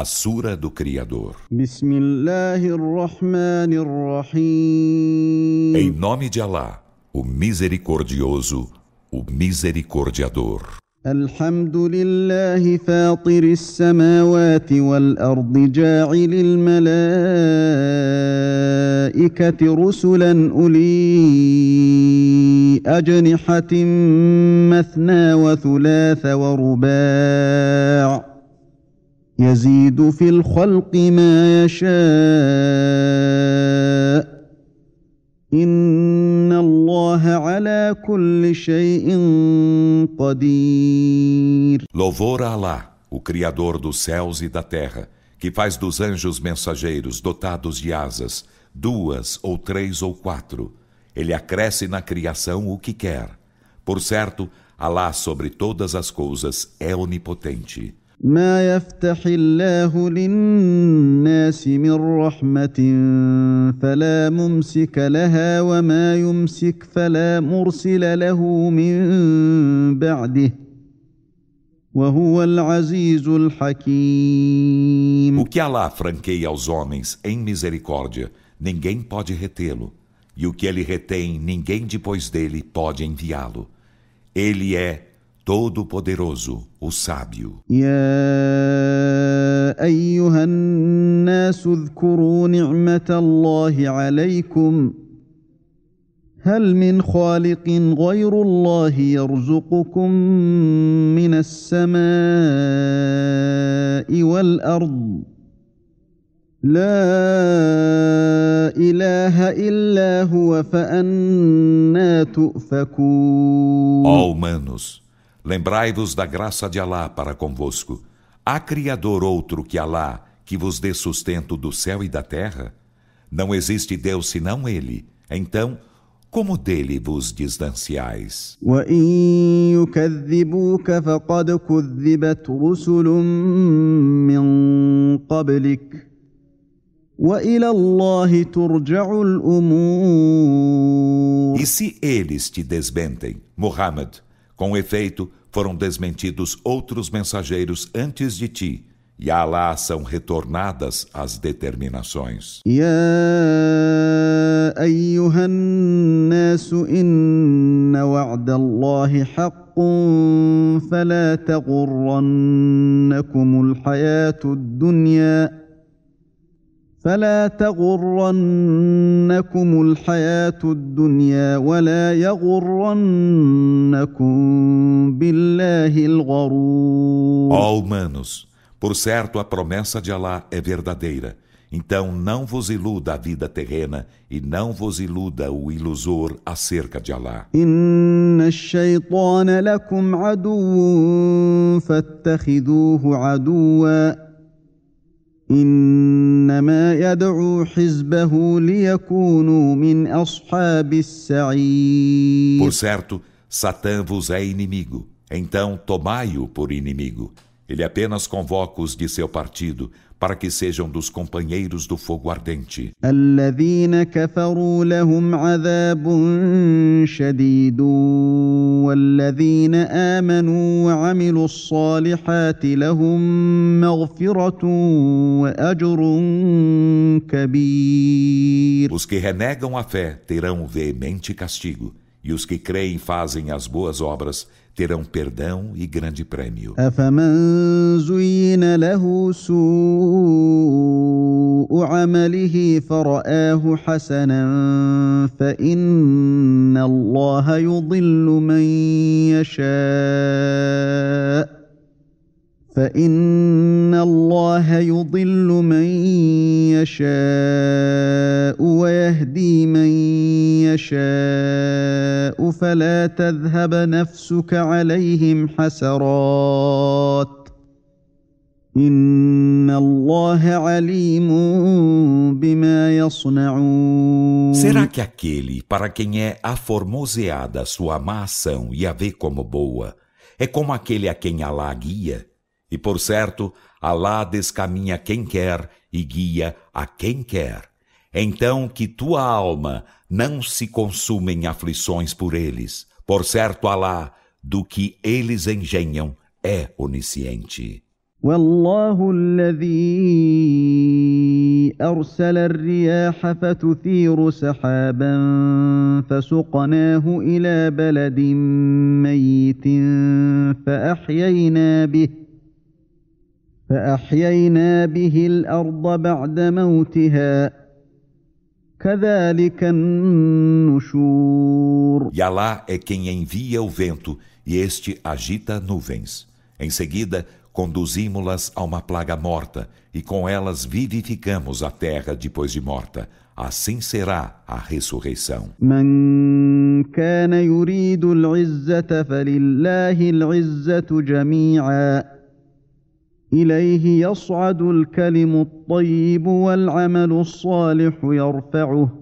A Sura do Criador. بسم الله الرحمن الرحيم Em nome de Alá, o Misericordioso, o Misericordiador. الحمد لله فاطر السماوات والارض جاعل الملائكه رسلا اولي اجنحه مثنى وثلاث ورباع يزيد في الخلق ما يشاء ان الله على كل شيء قدير Louvor a Alá, o Criador dos céus e da terra, que faz dos anjos mensageiros dotados de asas, duas ou três ou quatro. Ele acresce na criação o que quer. Por certo, Alá sobre todas as coisas é onipotente. ما يفتح الله للناس من رحمه فلا ممسك لها وما يمسك فلا مرسل له من بعده وهو العزيز الحكيم O que Alá franqueia aos homens em misericórdia, ninguém pode retê-lo. E o que ele retém, ninguém depois dele pode enviá-lo. Ele é todo-poderoso, o sábio. يا أيها الناس اذكروا نعمة الله عليكم. هل من خالق غير الله يرزقكم من السماء والأرض؟ لا إله إلا هو فأنا تؤفكون. Ó humanos, Lembrai-vos da graça de Alá para convosco. Há Criador outro que Alá, que vos dê sustento do céu e da terra? Não existe Deus senão Ele. Então, como dele vos distanciais? E se eles te desmentem, Muhammad, com efeito, foram desmentidos outros mensageiros antes de ti, e a Alá são retornadas as determinações. يا ايها الناس ان وعد الله حق فلا تغرنكم الحياه الدنيا فلا تغرنكم الحياه الدنيا ولا يغرنكم بالله الغرور Ó humanos, por certo a promessa de Alá é verdadeira. Então não vos iluda a vida terrena e não vos iluda o ilusor acerca de Alá. ان الشيطان لكم عدو فاتخذوه عدوا انما يدعو حزبه ليكونوا من اصحاب السعير Por certo, Satã vos é inimigo. Então tomai-o por inimigo. Ele apenas convoca os de seu partido para que sejam dos companheiros do fogo ardente. الذين كفروا لهم عذاب شديد والذين امنوا وعملوا الصالحات لهم مغفره واجر كبير Os que renegam a fé terão veemente castigo, e os que creem e fazem as boas obras terão perdão e grande prêmio. افمن زين له سوء عمله فراه حسنا فان الله يضل من يشاء فان الله يضل من يشاء ويهدي من يشاء فلا تذهب نفسك عليهم حسرات ان الله عليم بما يصنعون Será que aquele para quem é aformoseada sua má ação e a vê como boa, é como aquele a quem Alá guia? E por certo, Alá descaminha quem quer e guia a quem quer. Então que tua alma não se consuma em aflições por eles. Por certo, Alá, do que eles engenham, é onisciente. والله الذي ارسل الرياح فتثير سحابا فسقناه الى بلد ميت فاحيينا به فاحيينا به الارض بعد موتها كذلك النشور E Allah é quem envia o vento e este agita nuvens. Em seguida, conduzimos-las a uma plaga morta e com elas vivificamos a terra depois de morta. Assim será a ressurreição. من كان يريد العزة فلله العزة جميعا إليه يصعد الكلم الطيب والعمل الصالح يرفعه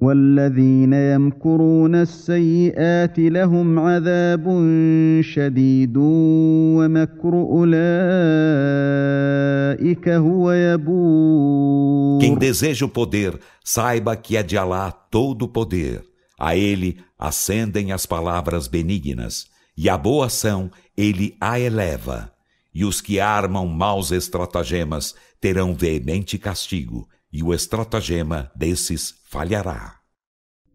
والذين يمكرون السيئات لهم عذاب شديد ومكر أولئك هو يبور Quem deseja o poder, saiba que é de Alá todo o poder. A ele ascendem as palavras benignas, e a boa ação ele a eleva. E os que armam maus estratagemas terão veemente castigo, e o estratagema desses falhará.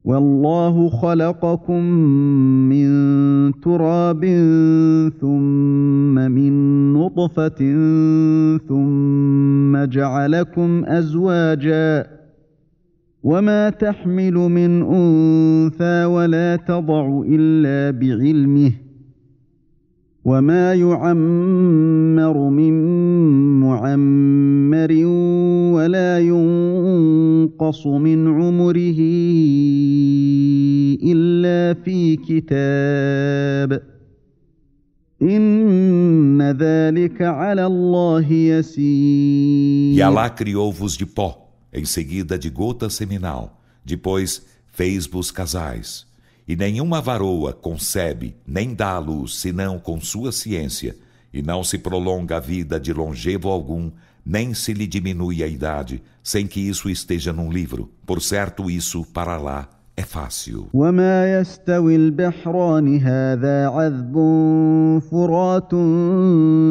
والله خلقكم من تراب ثم من نطفة ثم جعلكم أزواجا وما تحمل من أنثى ولا تضع إلا بعلمه وما يعمر من معمر ولا ينقص من عمره الا في كتاب ان ذلك على الله يسير E Alá criou-vos de pó, em seguida de gota seminal, depois fez-vos casais. E nenhuma varoa concebe nem dá à luz senão com sua ciência, e não se prolonga a vida de longevo algum, nem se lhe diminui a idade, sem que isso esteja num livro. Por certo, isso para lá é fácil. وما يستوي البحران هذا عذب فرات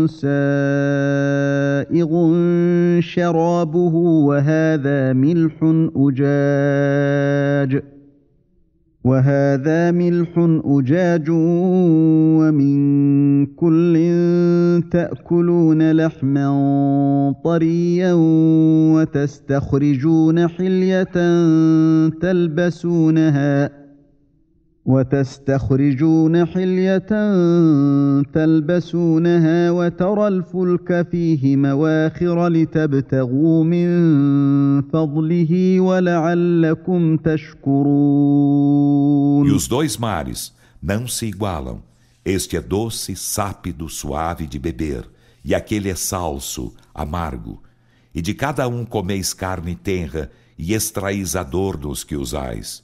سائغ شرابه وهذا ملح أجاج وهذا ملح أجاج ومن كل تأكلون لحما طريا وتستخرجون حلية تلبسونها وتستخرجون حلية تلبسونها وترى الفلك فيه مواخر لتبتغوا من فضله ولعلكم تشكرون E os dois mares não se igualam. Este é doce, sápido, suave de beber, e aquele é salso, amargo. E de cada um comeis carne tenra, e extraís adornos que usais.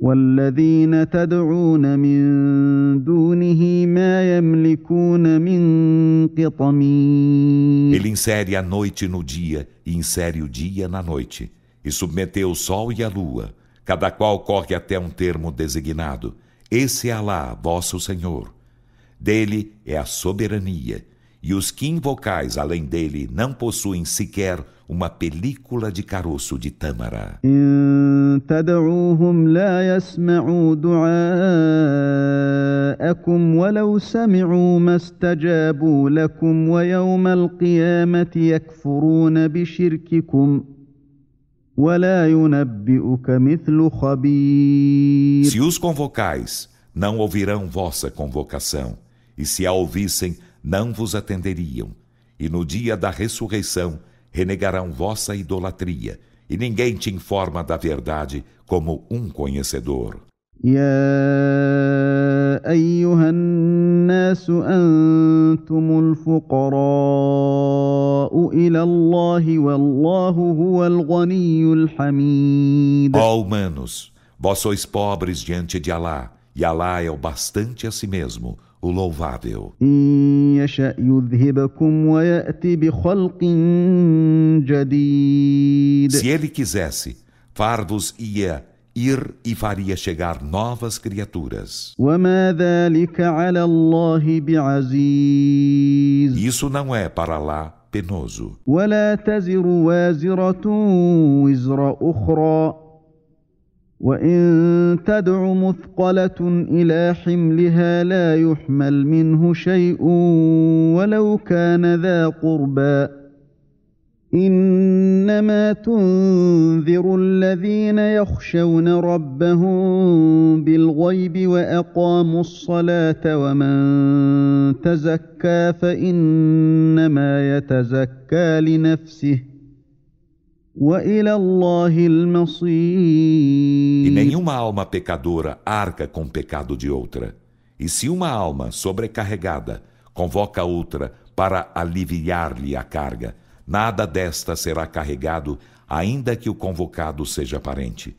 والذين تدعون من دونه ما يملكون من قطمير Ele insere a noite no dia e insere o dia na noite, e submeteu o sol e a lua, cada qual corre até um termo designado. Esse é Alá, vosso Senhor. Dele é a soberania, e os que invocais além dele não possuem sequer uma película de caroço de tâmara. Se os convocais, não ouvirão vossa convocação, e se a ouvissem, não vos atenderiam, e no dia da ressurreição, renegarão vossa idolatria, e ninguém te informa da verdade como um conhecedor. يا ايها الناس انتم الفقراء الى الله والله هو الغني الحميد Ó humanos, vós sois pobres diante de Alá, e Alá é o bastante a si mesmo, o louvável. ان يشا يذهبكم ويات بخلق جديد Se ele quisesse, far-vos ia ir e faria chegar novas criaturas. وما ذلك على الله بعزيز Isso não é para Alá penoso. ولا تزر وازره وزر اخرى وان تدع مثقله إلى حملها لا يحمل منه شيء ولو كان ذا قربى انما تنذر الذين يخشون ربهم بالغيب واقاموا الصلاه ومن تزكى فانما يتزكى لنفسه E nenhuma alma pecadora arca com o pecado de outra. E se uma alma sobrecarregada convoca outra para aliviar-lhe a carga, nada desta será carregado, ainda que o convocado seja parente.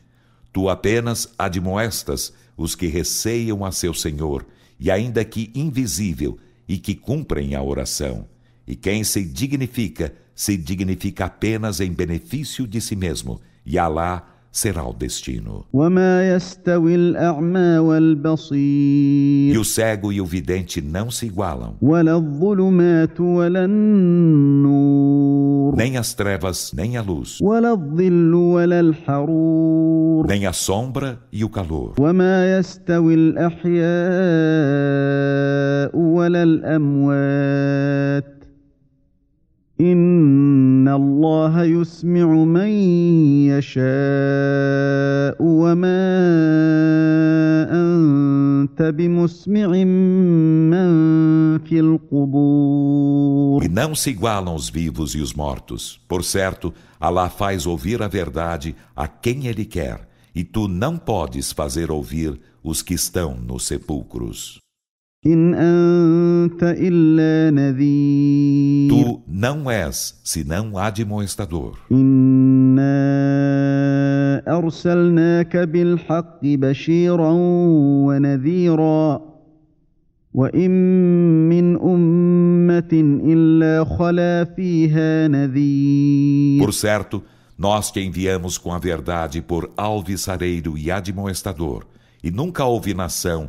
Tu apenas admoestas os que receiam a seu Senhor, e ainda que invisível, e que cumprem a oração. E quem se dignifica, se dignifica apenas em benefício de si mesmo, e Alá será o destino. وما يستوي الاعمى والبصير E o cego e o vidente não se igualam, ولا الظلمات ولا النور nem as trevas, nem a luz, ولا الظل ولا الحرور nem a sombra e o calor. وما يستوي الاحياء ولا الاموات ان الله يسمع من يشاء وما انت بمسمع من في القبور E não se igualam os vivos e os mortos. Por certo, Alá faz ouvir a verdade a quem Ele quer, e tu não podes fazer ouvir os que estão nos sepulcros. Tu não és senão admoestador. Por certo, nós te enviamos com a verdade por alvissareiro e admoestador, e nunca houve nação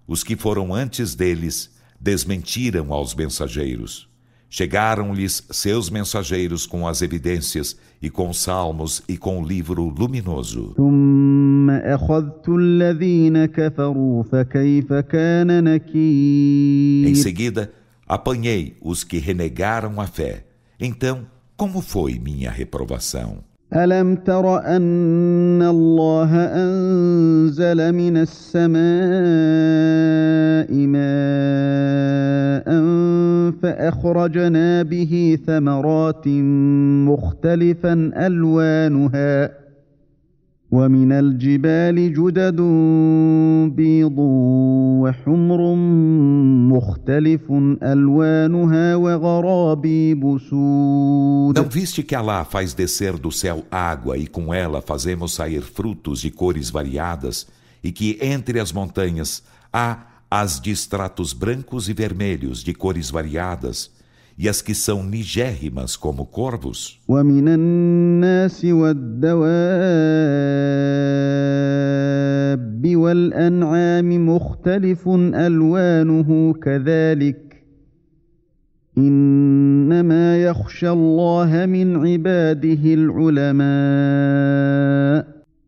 Os que foram antes deles desmentiram aos mensageiros. Chegaram-lhes seus mensageiros com as evidências, e com os salmos, e com o livro luminoso. Em seguida, apanhei os que renegaram a fé. Então, como foi minha reprovação? ألم تر أن الله أنزل من السماء ماء فأخرجنا به ثمرات مختلفا ألوانها ومن الجبال جدد بيض وحمر مختلف الوانها وغرابيب سود Não viste que Alá faz descer do céu água e com ela fazemos sair frutos de cores variadas e que entre as montanhas há as de estratos brancos e vermelhos de cores variadas E as que são nigérrimas como corvos? ومن الناس والدواب والأنعام مختلف ألوانه كذلك. إنما يخشى الله من عباده العلماء.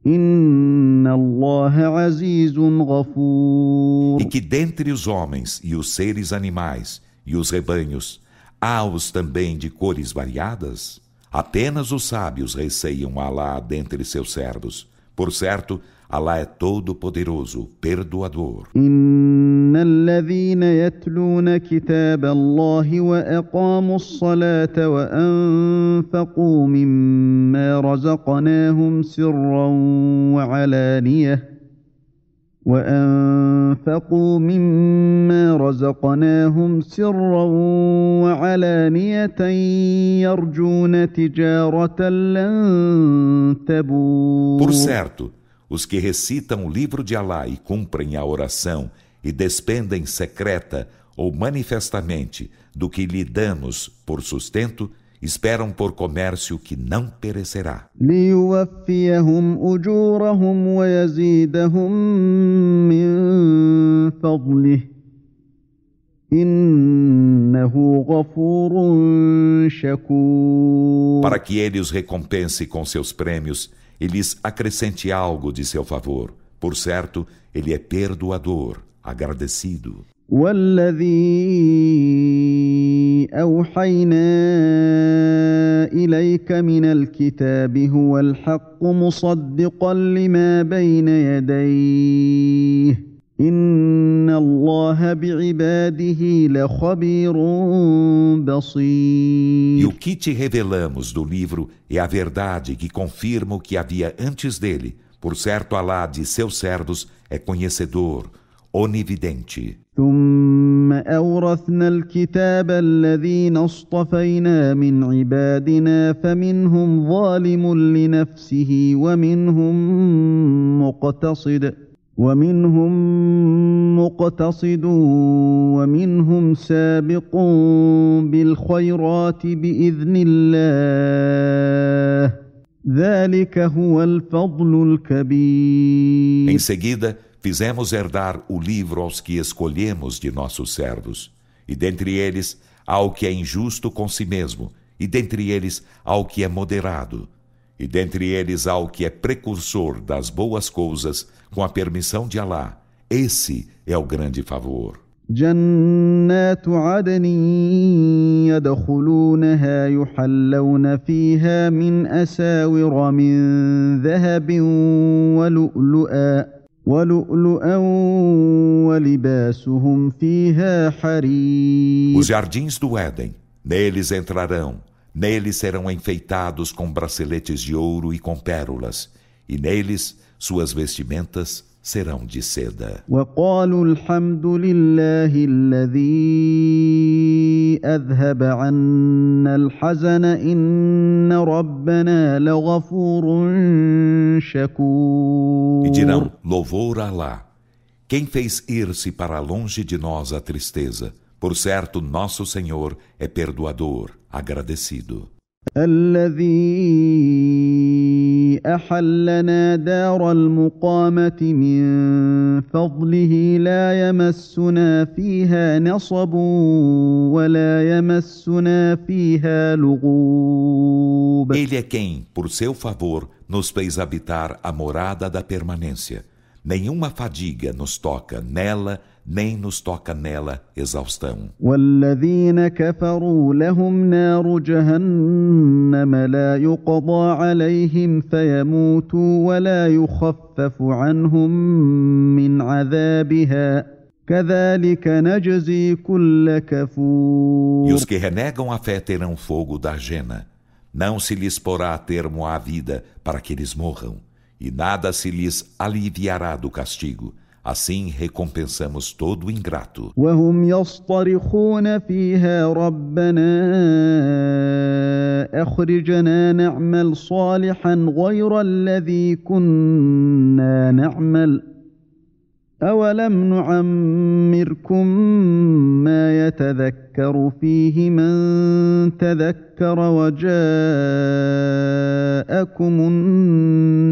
إن الله الله عزيز غفور. E que dentre os homens e os seres animais e os rebanhos, há os também de cores variadas? Apenas os sábios receiam Alá dentre seus servos. Por certo, Alá é todo-poderoso, perdoador. إن الذين يتلون كتاب الله وأقاموا الصلاة وأنفقوا مما رزقناهم سرا وعلانية وأنفقوا مما رزقناهم سرا وعلانية يرجون تجارة لن تبور Por certo, os que recitam o livro de Alá e cumprem a oração e despendem secreta ou manifestamente do que lhe damos por sustento, esperam por comércio que não perecerá. ليوفيهم أجورهم ويزيدهم من فضله إنه غفور شكور Para que ele os recompense com seus prêmios e lhes acrescente algo de seu favor. Por certo, ele é perdoador, agradecido. والذي أوحينا إليك من الكتاب هو الحق مصدقا لما بين يديه إن الله بعباده لخبير E بصير o que te revelamos do livro é a verdade que confirma o que havia antes dele. Por certo, Alá de seus servos é conhecedor, onividente. ثم أورثنا الكتاب الذين اصطفينا من عبادنا فمنهم ظالم لنفسه ومنهم مقتصد ومنهم مقتصد ومنهم سابق بالخيرات بإذن الله ذلك هو الفضل الكبير Em seguida, fizemos herdar o livro aos que escolhemos de nossos servos. E dentre eles há o que é injusto com si mesmo, e dentre eles há o que é moderado. E dentre eles há o que é precursor das boas coisas, com a permissão de Alá. Esse é o grande favor. جنات عدن يدخلونها يحلون فيها من أساور من ذهب ولؤلؤا ولؤلؤا ولباسهم فيها حرير Os jardins do Éden, neles entrarão, neles serão enfeitados com braceletes de ouro e com pérolas, e neles suas vestimentas serão de seda. وقالوا الحمد لله الذي أذهب عنا الحزن إن ربنا لغفور شكور E dirão: Louvor a Alá. Quem fez ir-se para longe de nós a tristeza? Por certo, nosso Senhor é perdoador, agradecido. الذي أحلنا دار المقامة من فضله لا يمسنا فيها نصب ولا يمسنا فيها لغوب Ele é quem, por seu favor, nos fez habitar a morada da permanência. Nenhuma fadiga nos toca nela, nem nos toca nela exaustão. والذين كفروا لهم نار جهنم لا يقضى عليهم فيموتوا ولا يخفف عنهم من عذابها كذلك نجزي كل كفور E os que renegam a fé terão fogo da jena. Não se lhes porá termo à vida para que eles morram, E nada se lhes aliviará do castigo. Assim recompensamos todo o ingrato. نعمل اولم نعمركم ما يتذكر فيه من تذكر وجاءكم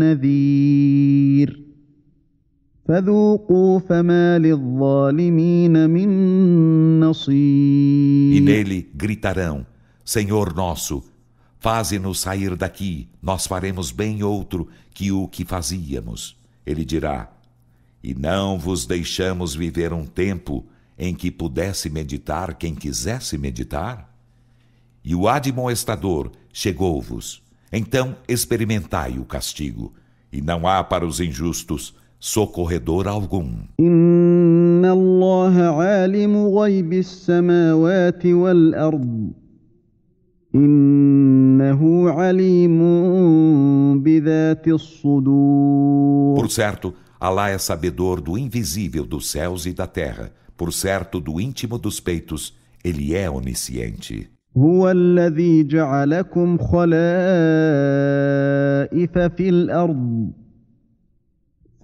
النذير فذوقوا فما للظالمين من E نصير nele gritarão: Senhor nosso, faze-nos sair daqui, nós faremos bem outro que o que fazíamos. Ele dirá: e não vos deixamos viver um tempo em que pudesse meditar quem quisesse meditar? E o admoestador chegou-vos. Então experimentai o castigo. E não há para os injustos socorredor algum. Por certo, Alá é sabedor do invisível dos céus e da terra. Por certo, do íntimo dos peitos, ele é onisciente. هو الذي جعلكم خلائف في الارض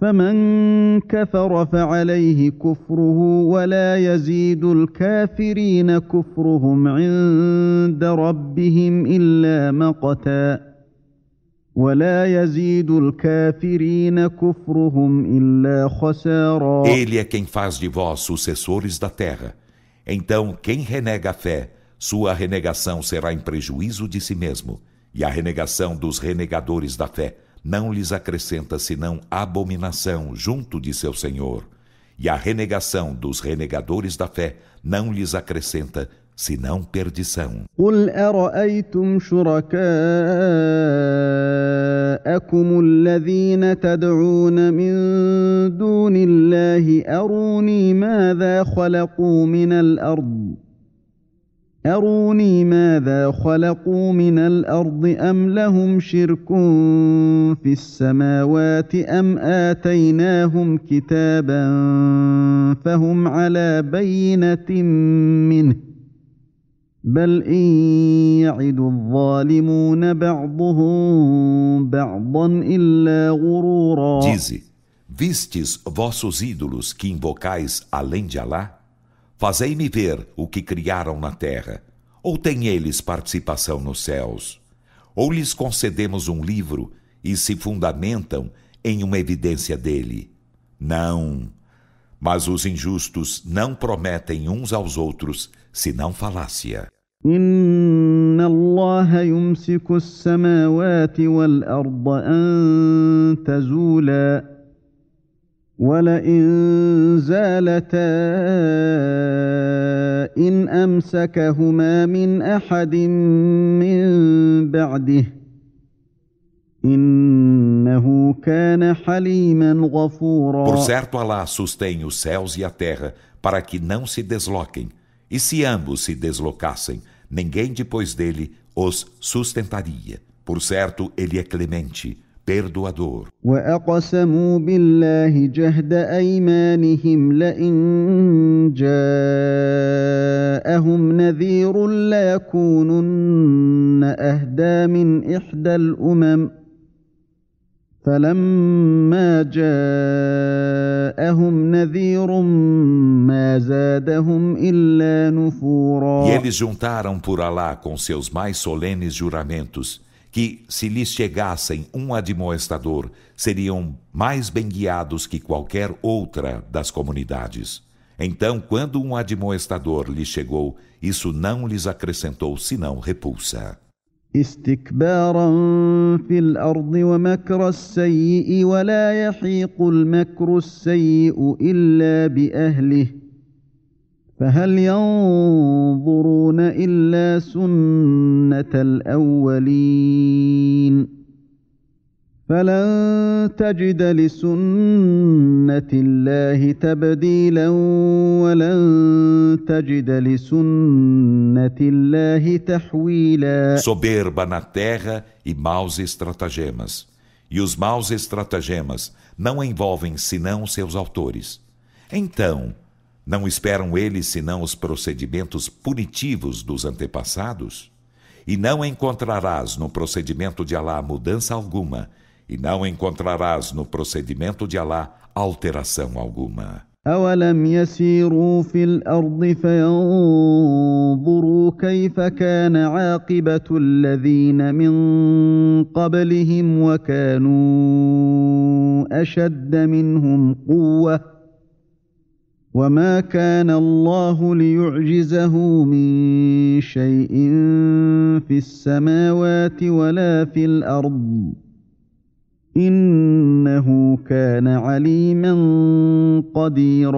فمن كفر فعليه كفره ولا يزيد الكافرين كفرهم عند ربهم الا مقتا Ele é quem faz de vós sucessores da terra. Então, quem renega a fé, sua renegação será em prejuízo de si mesmo, e a renegação dos renegadores da fé não lhes acrescenta senão abominação junto de seu Senhor, e a renegação dos renegadores da fé não lhes acrescenta senão perdição. قل أرأيتم شركاءكم الذين تدعون من دون الله أروني ماذا خلقوا من الأرض؟ أروني ماذا خلقوا من الأرض؟ أم لهم شرك في السماوات؟ أم آتيناهم كتابا فهم على بينة منه؟ بل إن يعد الظالمون بعضهم بعضا إلا غرورا Dize, vistes vossos ídolos que invocais além de Alá? Fazei-me ver o que criaram na terra. Ou têm eles participação nos céus? Ou lhes concedemos um livro e se fundamentam em uma evidência dele? Não. Mas os injustos não prometem uns aos outros senão falácia. إن الله يمسك السماوات والأرض أن تزولا ولئن زالتا ان امسكهما من احد من بعده Por certo, Alá sustém os céus e a terra para que não se desloquem. E se ambos se deslocassem, ninguém depois dele os sustentaria. Por certo, ele é clemente, perdoador. واقسموا بالله جهد ايمانهم لئن جاءهم نذير ليكونن اهدى من احدى الامم فلما جاءهم نذير ما زادهم الا نفورا E eles juntaram por Alá com seus mais solenes juramentos que, se lhes chegassem um admoestador, seriam mais bem guiados que qualquer outra das comunidades. Então, quando um admoestador lhes chegou, isso não lhes acrescentou senão repulsa. استكبارا في الأرض ومكر السيء ولا يحيق المكر السيء إلا بأهله. فهل ينظرون إلا سنة الأولين؟ فلن تجد لسنه الله تبديلا ولن تجد لسنه الله تحويلا Soberba na terra e maus estratagemas. E os maus estratagemas não envolvem senão seus autores. Então, não esperam eles senão os procedimentos punitivos dos antepassados? E não encontrarás no procedimento de Alá mudança alguma, e não encontrarás no procedimento de Alá alteração alguma. أولم يسيروا في الأرض فينظروا كيف كان عاقبة الذين من قبلهم وكانوا أشد منهم قوة وما كان الله ليعجزه من شيء في السماوات ولا في الأرض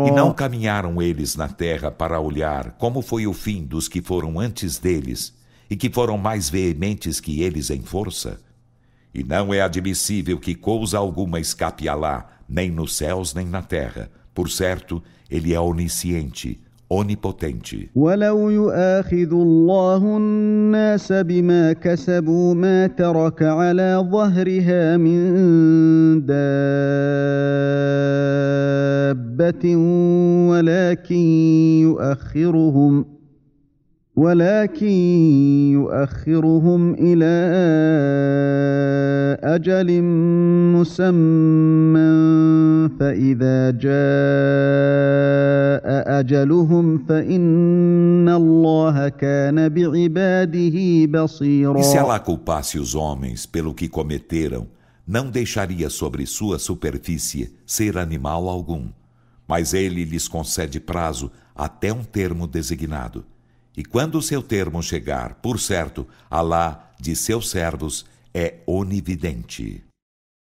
E não caminharam eles na terra para olhar como foi o fim dos que foram antes deles e que foram mais veementes que eles em força? E não é admissível que coisa alguma escape a lá, nem nos céus nem na terra. Por certo, ele é onisciente, onipotente. ولو يؤاخذ الله الناس بما كسبوا ما ترك على ظهرها من دابة ولكن يؤخرهم ولكن يؤخرهم إلى أجل مسمى فإذا جاء أجلهم فإن الله كان بعباده بصيرا E se Allah culpasse os homens pelo que cometeram, não deixaria sobre sua superfície ser animal algum. Mas ele lhes concede prazo até um termo designado. E quando o seu termo chegar, por certo, Alá de seus servos é onividente.